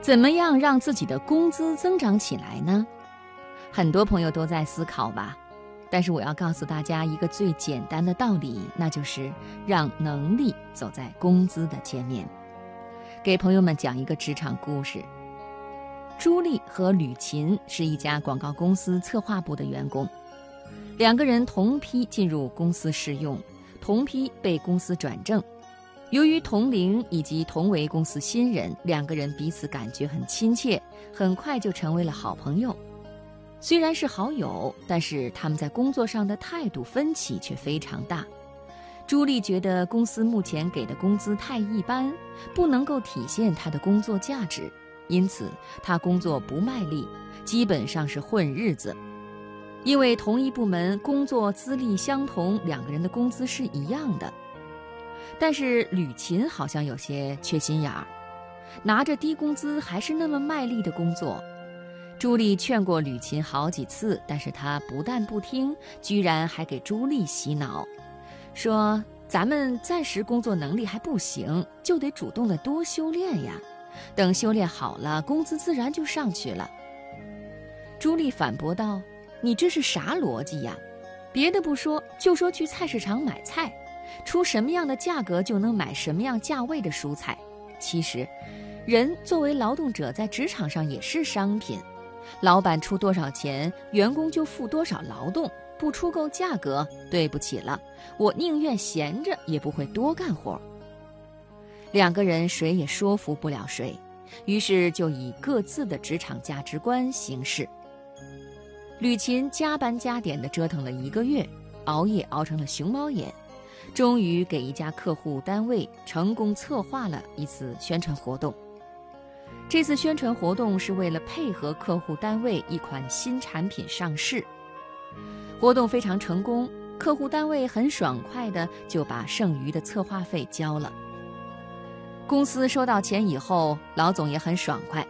怎么样让自己的工资增长起来呢？很多朋友都在思考吧。但是我要告诉大家一个最简单的道理，那就是让能力走在工资的前面。给朋友们讲一个职场故事：朱莉和吕琴是一家广告公司策划部的员工，两个人同批进入公司试用，同批被公司转正。由于同龄以及同为公司新人，两个人彼此感觉很亲切，很快就成为了好朋友。虽然是好友，但是他们在工作上的态度分歧却非常大。朱莉觉得公司目前给的工资太一般，不能够体现她的工作价值，因此她工作不卖力，基本上是混日子。因为同一部门工作资历相同，两个人的工资是一样的。但是吕琴好像有些缺心眼儿，拿着低工资还是那么卖力的工作。朱莉劝过吕琴好几次，但是她不但不听，居然还给朱莉洗脑，说：“咱们暂时工作能力还不行，就得主动的多修炼呀。等修炼好了，工资自然就上去了。”朱莉反驳道：“你这是啥逻辑呀？别的不说，就说去菜市场买菜，出什么样的价格就能买什么样价位的蔬菜。其实，人作为劳动者，在职场上也是商品。”老板出多少钱，员工就付多少劳动，不出够价格，对不起了，我宁愿闲着也不会多干活。两个人谁也说服不了谁，于是就以各自的职场价值观行事。吕琴加班加点地折腾了一个月，熬夜熬成了熊猫眼，终于给一家客户单位成功策划了一次宣传活动。这次宣传活动是为了配合客户单位一款新产品上市，活动非常成功，客户单位很爽快的就把剩余的策划费交了。公司收到钱以后，老总也很爽快，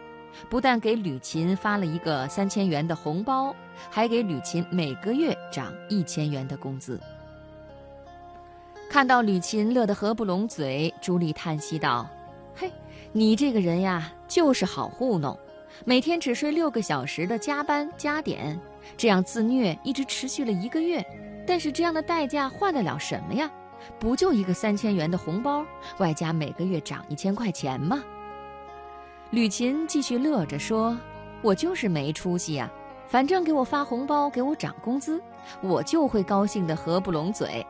不但给吕琴发了一个三千元的红包，还给吕琴每个月涨一千元的工资。看到吕琴乐得合不拢嘴，朱莉叹息道：“嘿。”你这个人呀，就是好糊弄，每天只睡六个小时的加班加点，这样自虐一直持续了一个月。但是这样的代价换得了什么呀？不就一个三千元的红包，外加每个月涨一千块钱吗？吕琴继续乐着说：“我就是没出息呀，反正给我发红包，给我涨工资，我就会高兴得合不拢嘴。”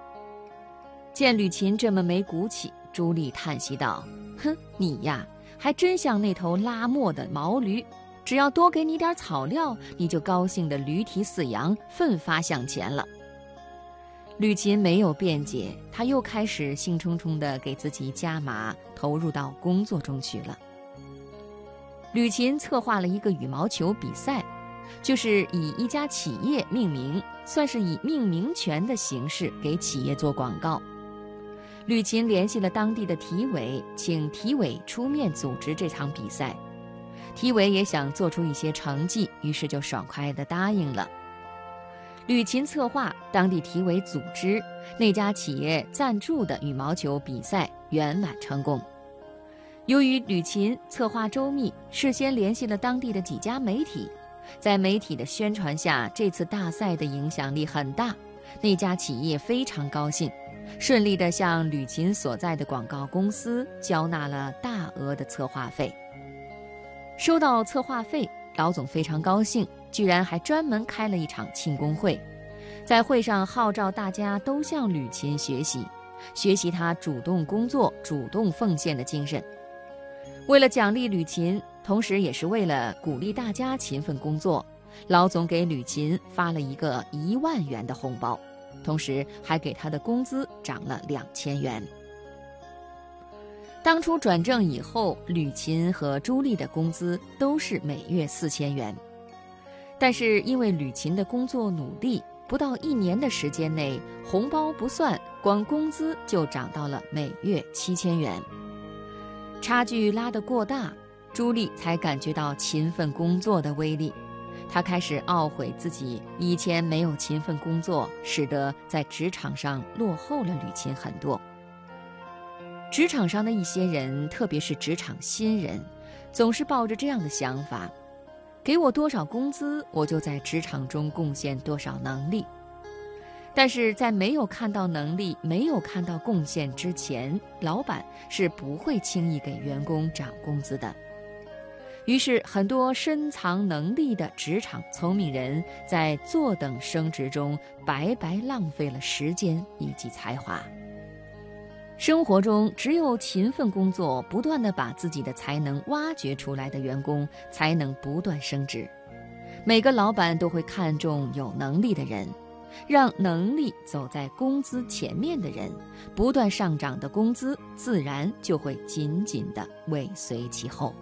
见吕琴这么没骨气，朱莉叹息道。哼，你呀，还真像那头拉磨的毛驴，只要多给你点草料，你就高兴的驴蹄似羊，奋发向前了。吕琴没有辩解，他又开始兴冲冲地给自己加码，投入到工作中去了。吕琴策划了一个羽毛球比赛，就是以一家企业命名，算是以命名权的形式给企业做广告。吕琴联系了当地的体委，请体委出面组织这场比赛。体委也想做出一些成绩，于是就爽快地答应了。吕琴策划，当地体委组织，那家企业赞助的羽毛球比赛圆满成功。由于吕琴策划周密，事先联系了当地的几家媒体，在媒体的宣传下，这次大赛的影响力很大。那家企业非常高兴。顺利地向吕琴所在的广告公司交纳了大额的策划费。收到策划费，老总非常高兴，居然还专门开了一场庆功会，在会上号召大家都向吕琴学习，学习他主动工作、主动奉献的精神。为了奖励吕琴，同时也是为了鼓励大家勤奋工作，老总给吕琴发了一个一万元的红包。同时还给他的工资涨了两千元。当初转正以后，吕琴和朱莉的工资都是每月四千元，但是因为吕琴的工作努力，不到一年的时间内，红包不算，光工资就涨到了每月七千元。差距拉得过大，朱莉才感觉到勤奋工作的威力。他开始懊悔自己以前没有勤奋工作，使得在职场上落后了吕琴很多。职场上的一些人，特别是职场新人，总是抱着这样的想法：给我多少工资，我就在职场中贡献多少能力。但是在没有看到能力、没有看到贡献之前，老板是不会轻易给员工涨工资的。于是，很多深藏能力的职场聪明人在坐等升职中白白浪费了时间以及才华。生活中，只有勤奋工作、不断的把自己的才能挖掘出来的员工，才能不断升职。每个老板都会看重有能力的人。让能力走在工资前面的人，不断上涨的工资自然就会紧紧的尾随其后。